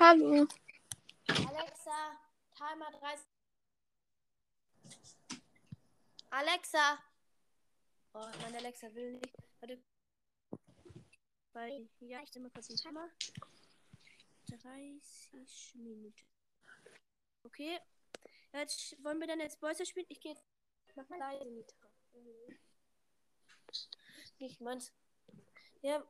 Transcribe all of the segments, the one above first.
Hallo. Alexa, Timer 30. Alexa. Oh, meine Alexa will nicht. Warte. Bei, ja, ich stelle mal kurz den Timer. 30 Minuten. Okay. Jetzt wollen wir dann jetzt Bolzer spielen? Ich gehe mach mal leise Mitra. Ich meins. Ja.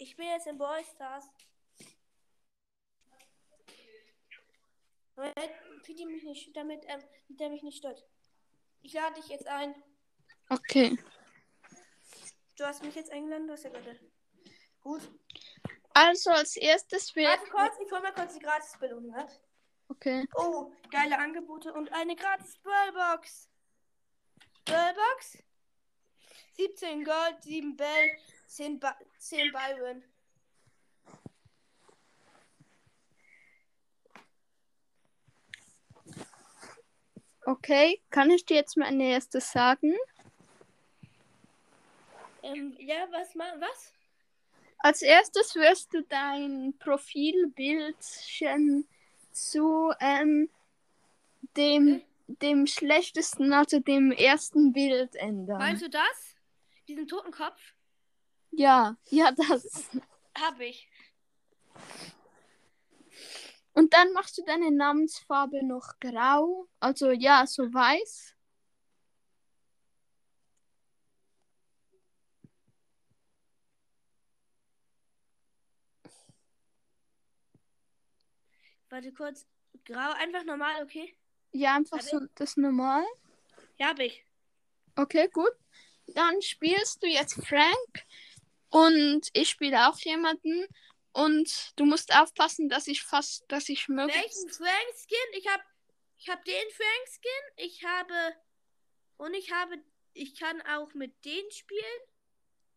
Ich bin jetzt in Brawl Stars. Pidi mich nicht, damit, ähm, der mich nicht stört. Ich lade dich jetzt ein. Okay. Du hast mich jetzt eingeladen, du hast ja gerade. Gut. Also als erstes wird. Warte kurz, ich hol mal kurz die Gratis-Belohnung ab. Okay. Oh, geile Angebote und eine gratis Ballbox. Ballbox? 17 Gold, 7 Bell, 10, ba 10 Byron. Okay. Kann ich dir jetzt mein erstes sagen? Ähm, ja, was ma was? Als erstes wirst du dein Profilbildchen zu ähm, dem, dem schlechtesten, also dem ersten Bild ändern. Meinst du das? Diesen Totenkopf? Ja, ja, das. Hab ich. Und dann machst du deine Namensfarbe noch grau. Also ja, so weiß. Warte kurz. Grau, einfach normal, okay? Ja, einfach Hab so das normal. Ja, hab ich. Okay, gut. Dann spielst du jetzt Frank und ich spiele auch jemanden und du musst aufpassen, dass ich fast, dass ich Welchen möglichst. Frank Skin? Ich hab, ich hab den Frank Skin. Ich habe und ich habe, ich kann auch mit denen spielen.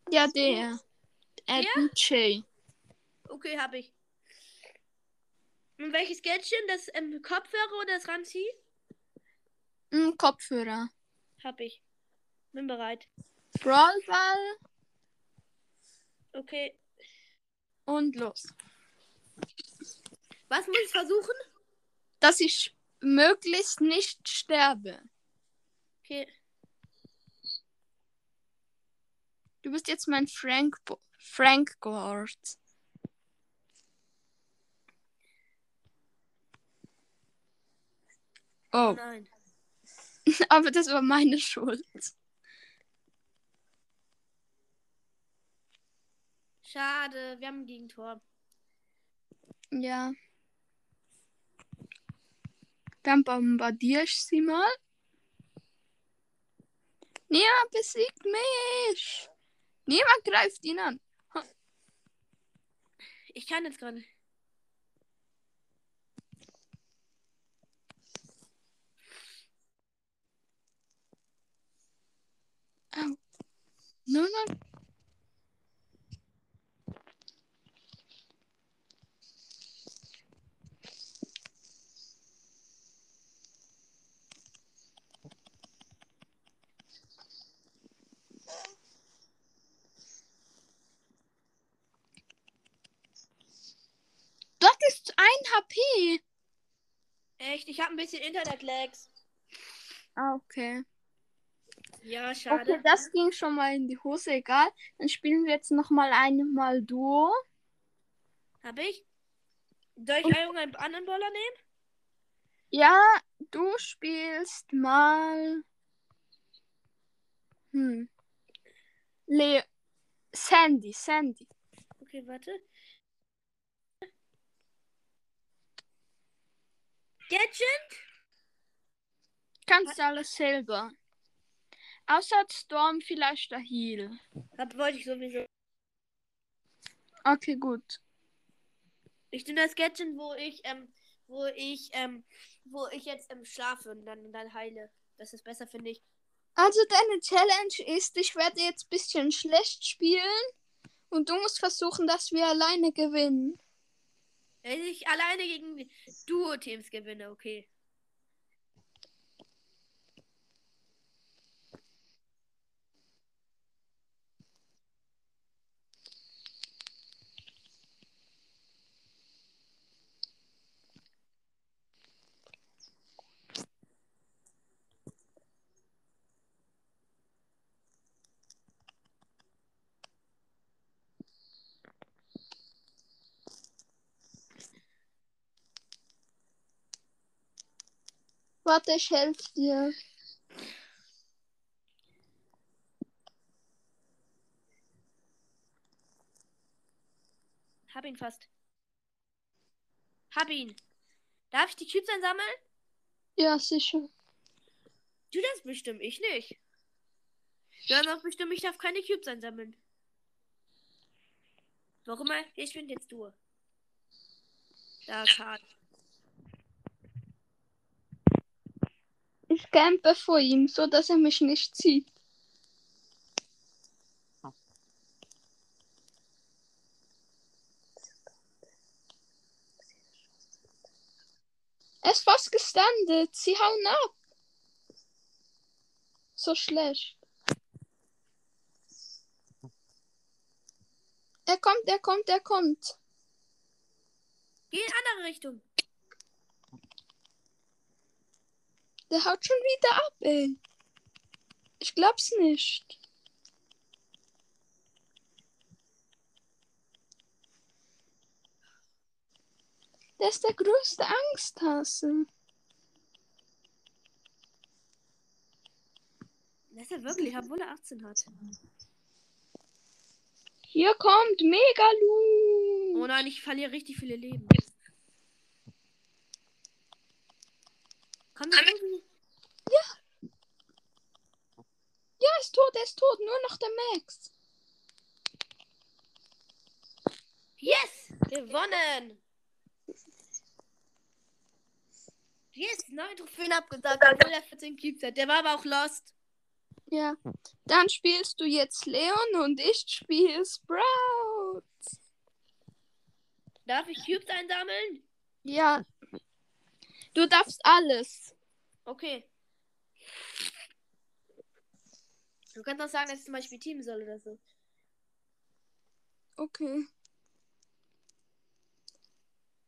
Ja, der. Ja? DJ. Okay, hab ich. Und welches Geldchen? Das ähm, Kopfhörer oder das Ranzi? Kopfhörer. Hab ich. Bin bereit. Brawlball Okay. und los. Was muss ich versuchen? Dass ich möglichst nicht sterbe. Okay. Du bist jetzt mein Frank Bo Frank Gord. Oh, Nein. aber das war meine Schuld. Schade, wir haben ein Gegentor. Ja. Dann bombardiere ich sie mal. Niemand besiegt mich. Niemand greift ihn an. Ich kann jetzt gerade. Au. Nein, nein. Ist ein HP. Echt, ich habe ein bisschen Internet-Lags. Ah, okay. Ja, schade. Okay, das ging schon mal in die Hose, egal. Dann spielen wir jetzt noch mal einmal Duo. Hab ich? Soll ich irgendeinen anderen Baller nehmen? Ja, du spielst mal. Hm. Le Sandy, Sandy. Okay, warte. Gadget? Kannst du alles selber. Außer Storm vielleicht der Heal. Hab, wollte ich sowieso. Okay, gut. Ich nehme das Gadget, wo ich, ähm, wo ich, ähm, wo ich jetzt ähm, schlafe und dann, dann heile. Das ist besser, finde ich. Also deine Challenge ist, ich werde jetzt ein bisschen schlecht spielen und du musst versuchen, dass wir alleine gewinnen. Wenn ich alleine gegen Duo-Teams gewinne, okay. Warte, ich helfe dir. Hab ihn fast. Hab ihn. Darf ich die Cubes einsammeln? Ja, sicher. Du das bestimmt, ich nicht. Du hast auch bestimmt, ich darf keine Cubes einsammeln. Warum immer, ich bin jetzt du. Da, Karl. Ich campe vor ihm, so dass er mich nicht sieht. Er ist fast gestandet. Sie hauen ab. So schlecht. Er kommt, er kommt, er kommt. Geh in andere Richtung. Der haut schon wieder ab, ey. Ich glaub's nicht. Der ist der größte Angsthase. Das ist er wirklich, obwohl er 18 hat. Hier kommt Megalu. Oh nein, ich verliere richtig viele Leben. Komm, wir irgendwie. Ja, er ist tot, er ist tot. Nur noch der Max. Yes! Gewonnen! Yes, neun Trophäen abgesagt, obwohl er 14 Cubes hat. Der war aber auch lost. Ja. Dann spielst du jetzt Leon und ich spiele Sprout. Darf ich Cubes einsammeln? Ja. Du darfst alles. Okay. Du kannst auch sagen, dass ich zum Beispiel Team soll oder so. Okay.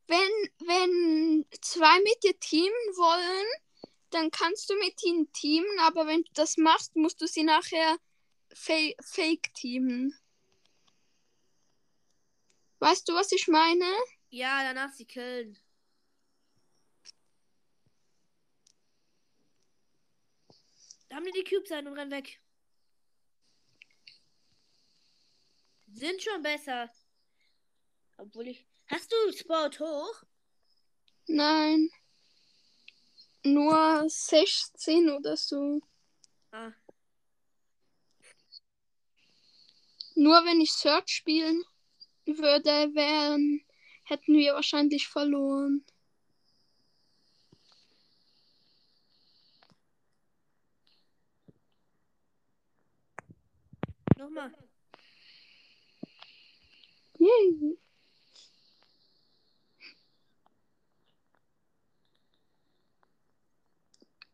Wenn, wenn zwei mit dir teamen wollen, dann kannst du mit ihnen teamen, aber wenn du das machst, musst du sie nachher fa fake teamen. Weißt du, was ich meine? Ja, danach sie killen. Haben die die Cubes ein und rennen weg. Sind schon besser. Obwohl ich. Hast du Sport hoch? Nein. Nur 16 oder so. Ah. Nur wenn ich Search spielen würde, wären, hätten wir wahrscheinlich verloren. Nochmal. Yay.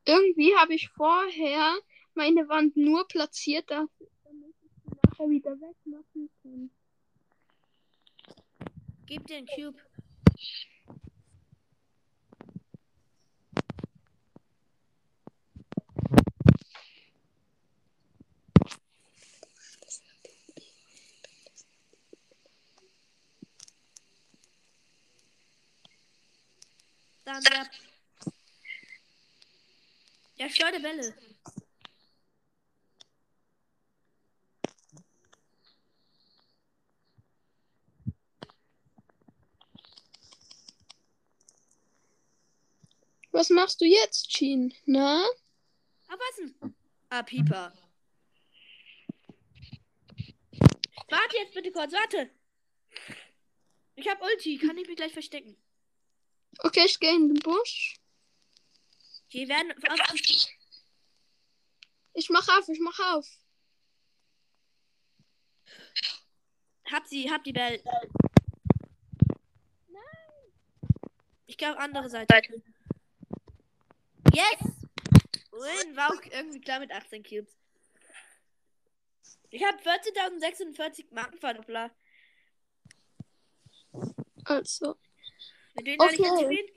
Irgendwie habe ich vorher meine Wand nur platziert, damit ich sie nachher wieder wegmachen kann. Gib den Cube. Dann ja. Ja, schleudere Bälle. Was machst du jetzt, Jean? Na? Abpassen. Ah, Pieper. Warte jetzt bitte kurz, warte. Ich hab Ulti, kann ich mich gleich verstecken. Okay, ich gehe in den Busch. Die werden auf Ich mach auf, ich mach auf. Hab sie, hab die Bell. Ich glaube andere Seite. Yes! Win war auch irgendwie klar mit 18 Cubes. Ich habe 14.046 Markenverdoppler. Also. Mit denen kann ich Okay. spielen.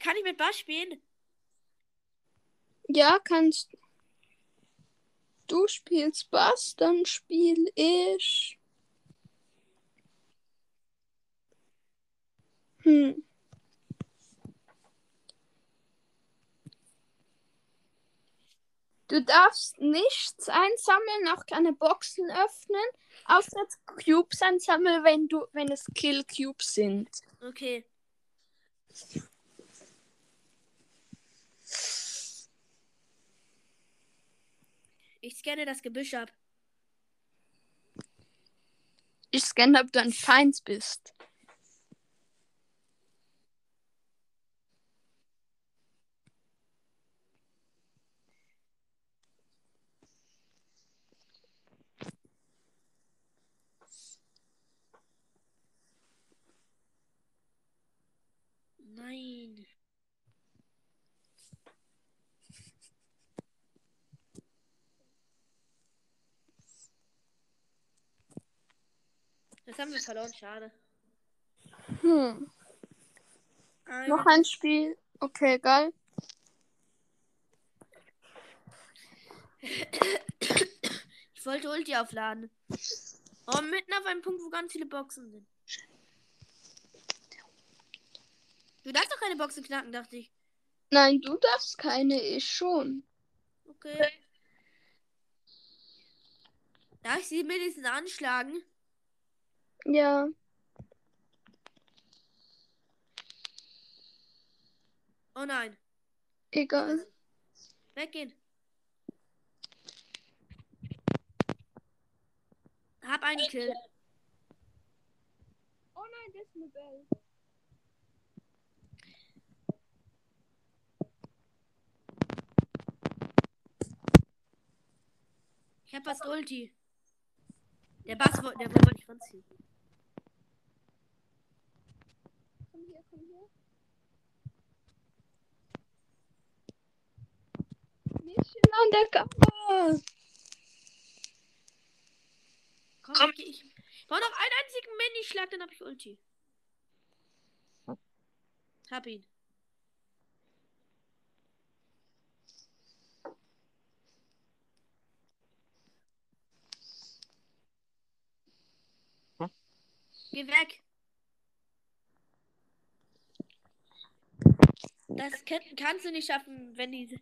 Kann ich mit Bass spielen? Ja, kannst du spielst Bass, dann spiel ich. Hm. Du darfst nichts einsammeln, auch keine Boxen öffnen, außer Cubes einsammeln, wenn du, wenn es Kill Cubes sind. Okay. Ich scanne das Gebüsch ab. Ich scanne, ob du ein Feind bist. Nein. Das haben wir verloren, schade. Hm. Ein- Noch ein Spiel. Okay, geil. Ich wollte Ulti aufladen. Oh, mitten auf einem Punkt, wo ganz viele Boxen sind. Du darfst doch keine Boxen knacken, dachte ich. Nein, du darfst keine, ich schon. Okay. Darf ich sie mindestens anschlagen? Ja. Oh nein. Egal. Weggehen. Hab einen Kill. Oh nein, das ist eine Bell. Ich hab fast Ulti. Der Bass wollte, der wollte nicht ranziehen. Komm hier, komm hier. Mission undercover. Komm, ich, ich, ich brauche noch einen einzigen Minischlag, dann hab ich Ulti. Hab ihn. Geh weg. Das kann- kannst du nicht schaffen, wenn die.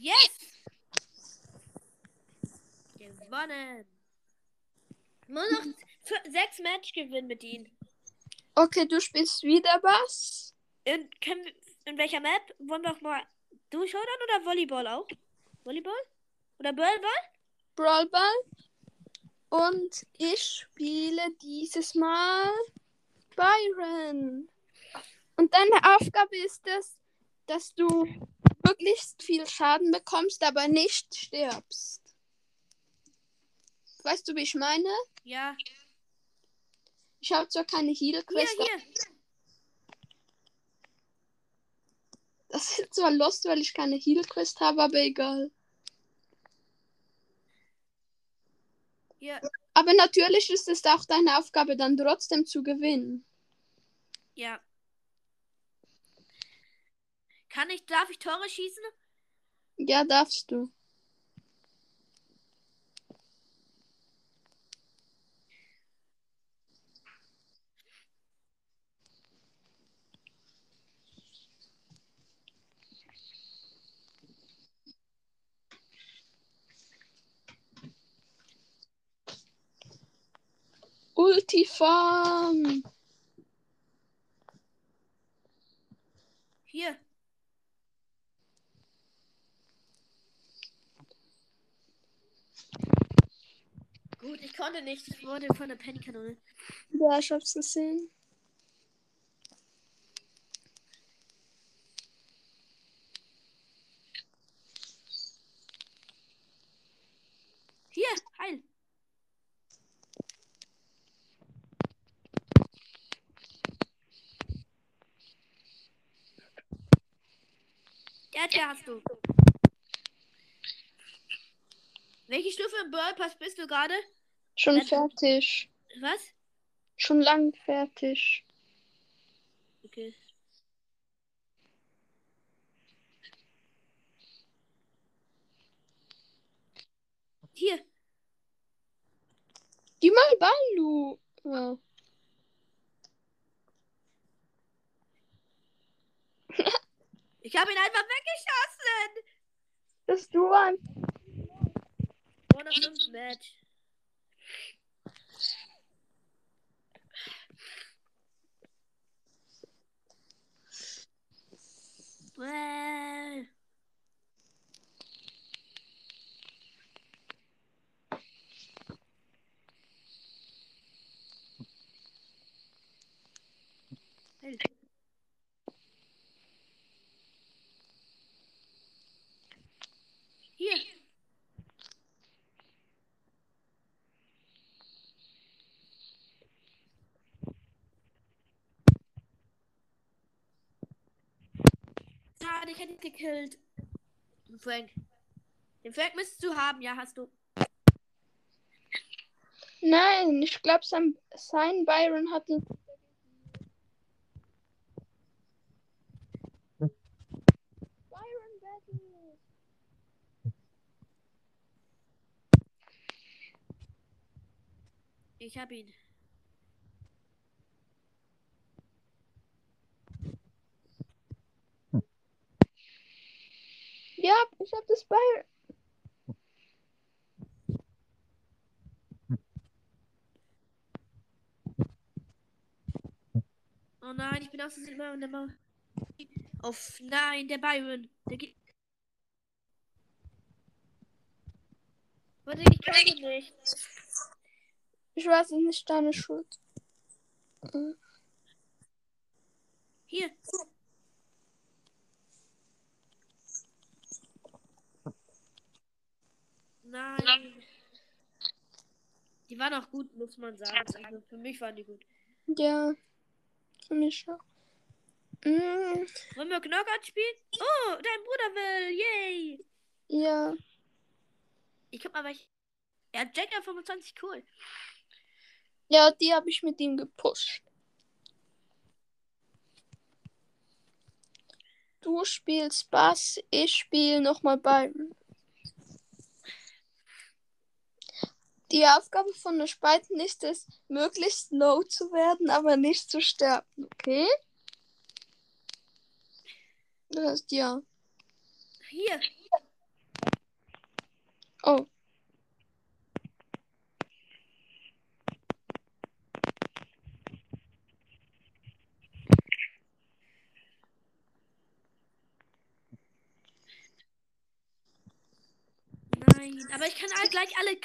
Yes! Gewonnen. Nur noch sechs Match gewinnen mit ihnen. Okay, du spielst wieder was? In, können in welcher Map? Wollen wir auch mal durchschaudern oder Volleyball auch? Volleyball? Oder Ballball? Brawlball. Und ich spiele dieses Mal Byron. Und deine Aufgabe ist es, dass du möglichst viel Schaden bekommst, aber nicht stirbst. Weißt du, wie ich meine? Ja. Ich habe zwar keine Heal Hier, hier. das ist zwar lost, weil ich keine Heal Quest habe, aber egal. Hier. Aber natürlich ist es auch deine Aufgabe, dann trotzdem zu gewinnen. Ja. Kann ich, darf ich Tore schießen? Ja, darfst du. Ultifarm. Hier. Gut, ich konnte nicht. Ich wurde von der Pennykanone. Ja, ich hab's gesehen. Hier, heil. Edgar hast du. Welche Stufe im Brawl Pass bist du gerade? Schon Äh, fertig. Was? Schon lang fertig. Okay. Hier. Geh mal Balu. Ja. Ich habe ihn einfach weggeschossen. Bist du ein. Ohne 5 Match. Bäh. Hey. Hier. Schade, ich hätte ihn gekillt. Den Frank. Den Frank müsstest du haben, ja, hast du. Nein, ich glaube, sein, sein Byron hat ihn. Byron Battle. Ich hab ihn. Ja, ich habe das Byron. Oh nein, ich bin aus der Mauer. Auf nein, der Byron. Der geht. Warte, ich kann ihn nicht. Ich weiß, nicht deine Schuld. Hier. Nein. Die waren auch gut, muss man sagen. Also für mich waren die gut. Ja, für mich auch. Mm, Wollen wir Knockout spielen? Oh, dein Bruder will. Yay. ja, Ich guck mal, welch. Er hat Jack 25 cool. ja, die habe ich mit ihm gepusht. Du spielst Bass, ich spiele nochmal Byron. Die Aufgabe von der Spalten ist es, möglichst low zu werden, aber nicht zu sterben, okay? Das heißt ja. Hier. Oh. Nein, aber ich kann all, gleich alle.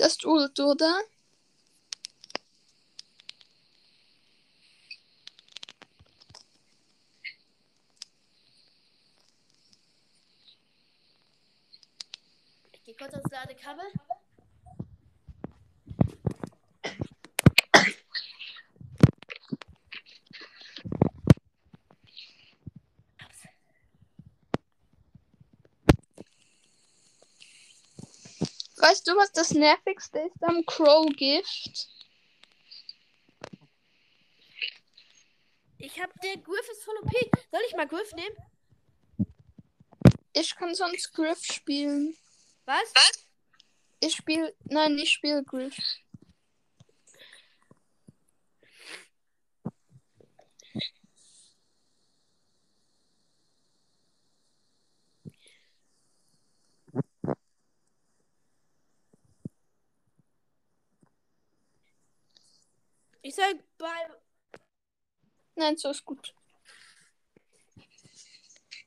Das ist Ult, oder? Ich geh kurz ans Ladekabel. Weißt du, was das nervigste ist am Crow-Gift? Ich hab der Griff ist voll OP. Soll ich mal Griff nehmen? Ich kann sonst Griff spielen. Was? Ich spiele. Nein, ich spiele Griff. Ich sag bei. Nein, so ist gut.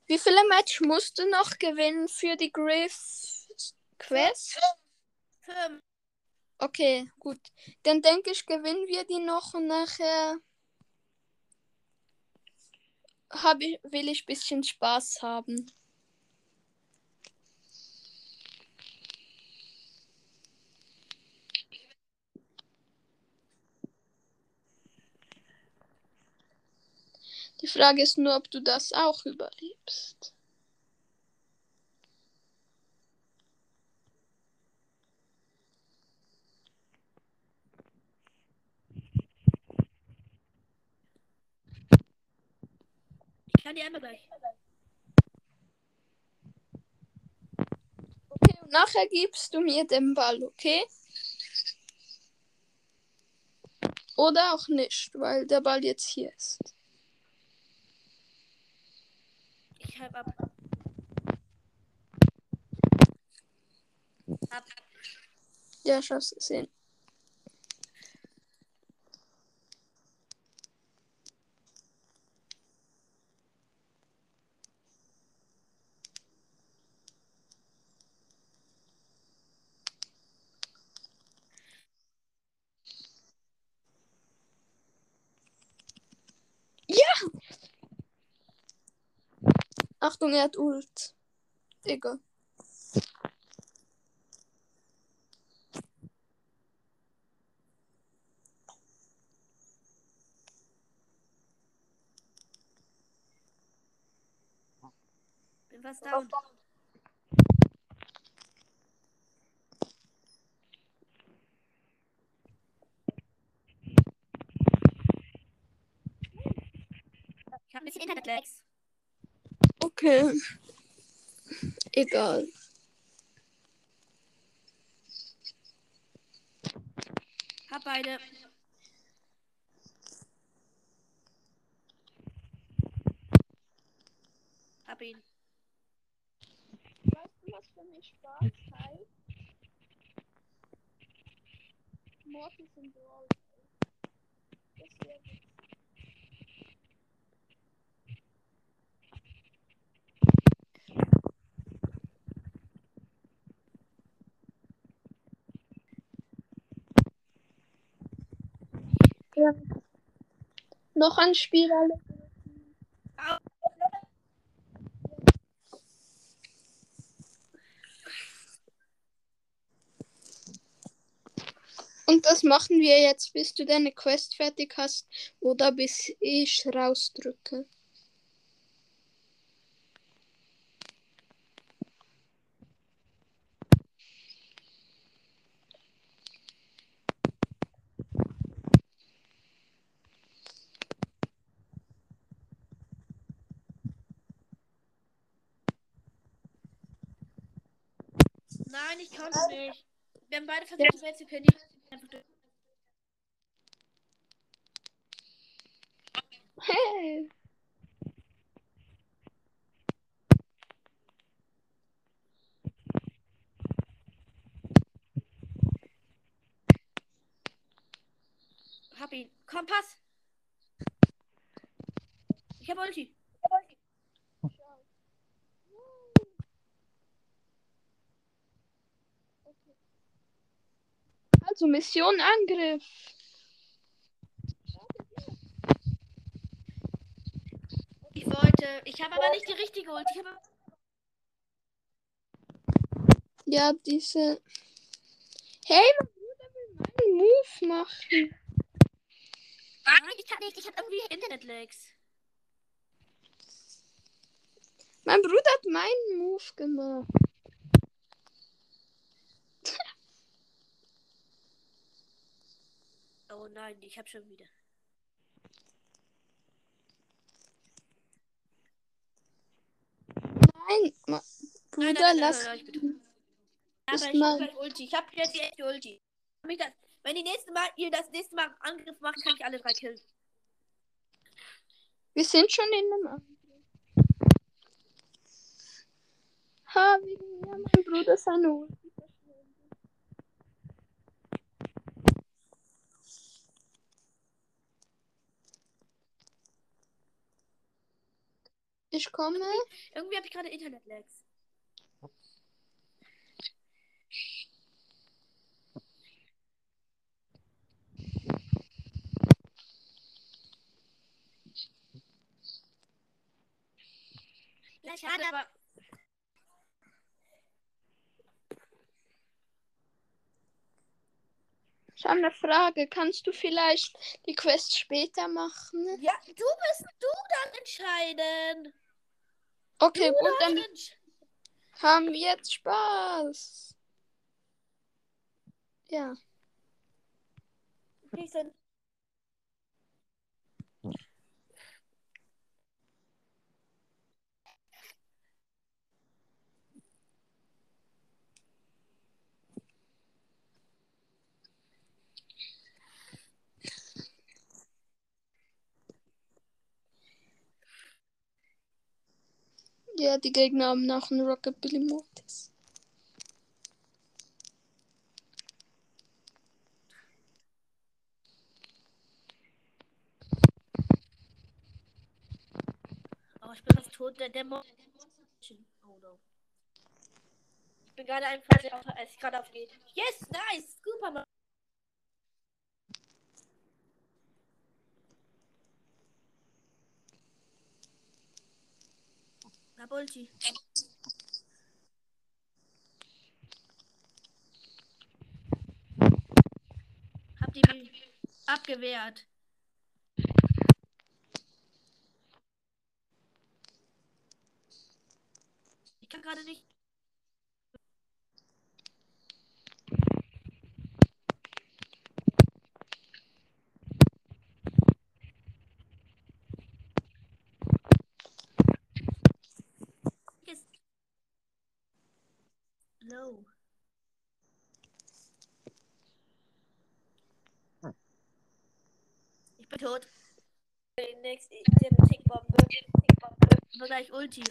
Wie viele Match musst du noch gewinnen für die Griff Quest? Fünf. Okay, gut. Dann denke ich, gewinnen wir die noch und nachher hab ich, will ich ein bisschen Spaß haben. Die Frage ist nur, ob du das auch überlebst. Ich kann die einmal gleich. Okay, und nachher gibst du mir den Ball, okay? Oder auch nicht, weil der Ball jetzt hier ist. Ich hab ab. Ab. Ja, ich hab's gesehen. Ja! Achtung, er hat Ult. Egal. Bin fast down. Ich hab ein bisschen Internet-Lags. Okay. Egal. Hab beide. Hab ihn. Weißt du, was für mich Spaß heißt? Mortis und Brawl. Das wäre Ja. Noch ein Spiel, alle. Und das machen wir jetzt, bis du deine Quest fertig hast oder bis ich rausdrücke. Nein, ich konnte nicht. Wir haben beide versucht, das Welt zu können. Einfach durch. Hey. Hab ihn. Komm, pass. Ich hab Ulti. Also Mission Angriff. Ich wollte. Ich habe aber nicht die richtige Ulti. Ich habe. Ja, diese. Hey, mein Bruder will meinen Move machen. Nein, ich kann nicht. Ich habe irgendwie Internet-Lags. Mein Bruder hat meinen Move gemacht. Oh nein, ich habe schon wieder. Nein, ma Bruder, Nein, nein, lass. nein, nein, ist ich habe gleich Ulti. Ich habe jetzt die echte Ulti. Hab Wenn die nächste Mal, ihr das nächste Mal Angriff macht, kann ich alle drei killen. Wir sind schon in einem Angriff. Ha, mir mein Bruder seine Ich komme. Irgendwie habe ich gerade Internet-Lags. Ja, schade, aber. Ich habe eine Frage. Kannst du vielleicht die Quest später machen? Ja, du bist du dann entscheiden. Okay, gut, dann haben wir jetzt Spaß. Ja. dann Ja, die Gegner haben auch einen Rockabilly-Modus. Oh, ich bin fast tot. Der Dämon. Oh no. Ich bin gerade einfach, als ich gerade aufgehe. Yes, nice. Super. Habt ihr mich abgewehrt? Ich kann gerade nicht. Ist low. Ich bin tot. Next, ich habe eine Tickbombe. Aber gleich Ulti.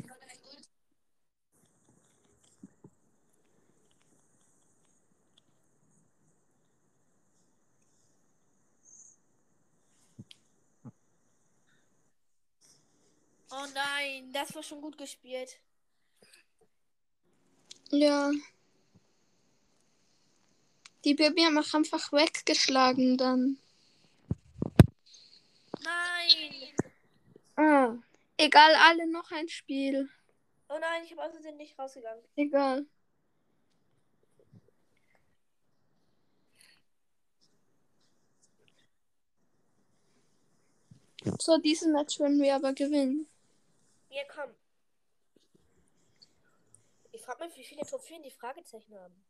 Oh nein, das war schon gut gespielt. Ja. Die Baby haben mich einfach weggeschlagen dann. Nein! Egal, alle noch ein Spiel. Oh nein, ich habe aus Versehen nicht rausgegangen. Egal. So, diesen Match werden wir aber gewinnen. Ja, komm. Ich frage mich, wie viele Trophäen die Fragezeichen haben.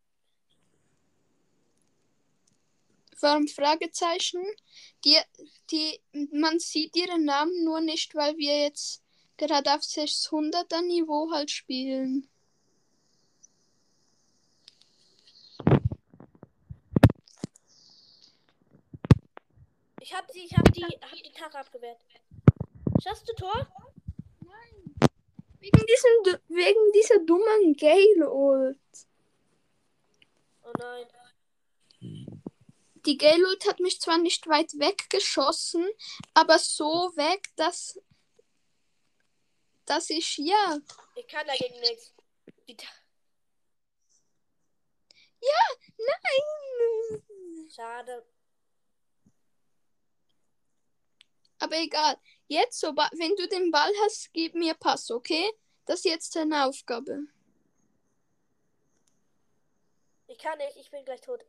Warum Fragezeichen? Die, die, man sieht ihren Namen nur nicht, weil wir jetzt gerade auf 600er Niveau halt spielen. Ich hab sie, ich hab die, hab die Tara abgewehrt. Schaffst du Tor? Wegen diesem, wegen dieser dummen Gale Ult. Oh nein. Die Gale Ult hat mich zwar nicht weit weggeschossen, aber so weg, dass, dass ich, ja, Ich kann dagegen nichts. Ta nein. Schade. Aber egal. Jetzt, so, wenn du den Ball hast, gib mir Pass, okay? Das ist jetzt deine Aufgabe. Ich kann nicht, ich bin gleich tot.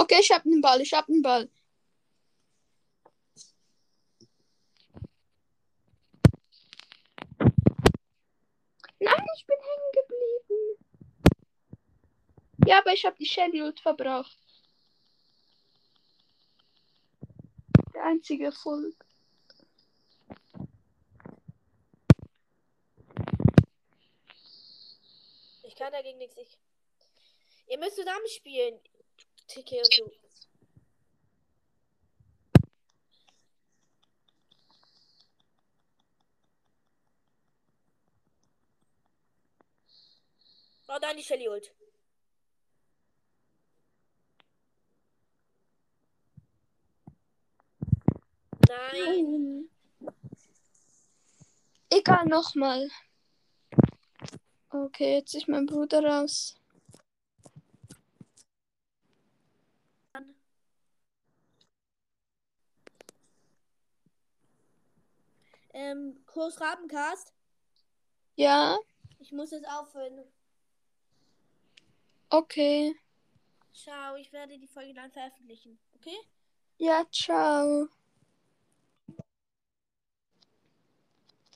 Okay, ich hab den Ball, ich hab den Ball. Nein, ich bin hängen geblieben. Ja, aber ich hab die Shelly Ult verbraucht. Der einzige Erfolg. Ich kann dagegen nichts. Ich... Ihr müsst zusammen und du. Oh nein, die Shelly ult. Nein. Egal, nochmal. Okay, jetzt ist mein Bruder raus. Ähm, Kurs Rabencast. Ja, Ich Ich muss jetzt aufhören. Okay. Ciao, ich werde die Folge dann veröffentlichen. Okay? Ja, ciao.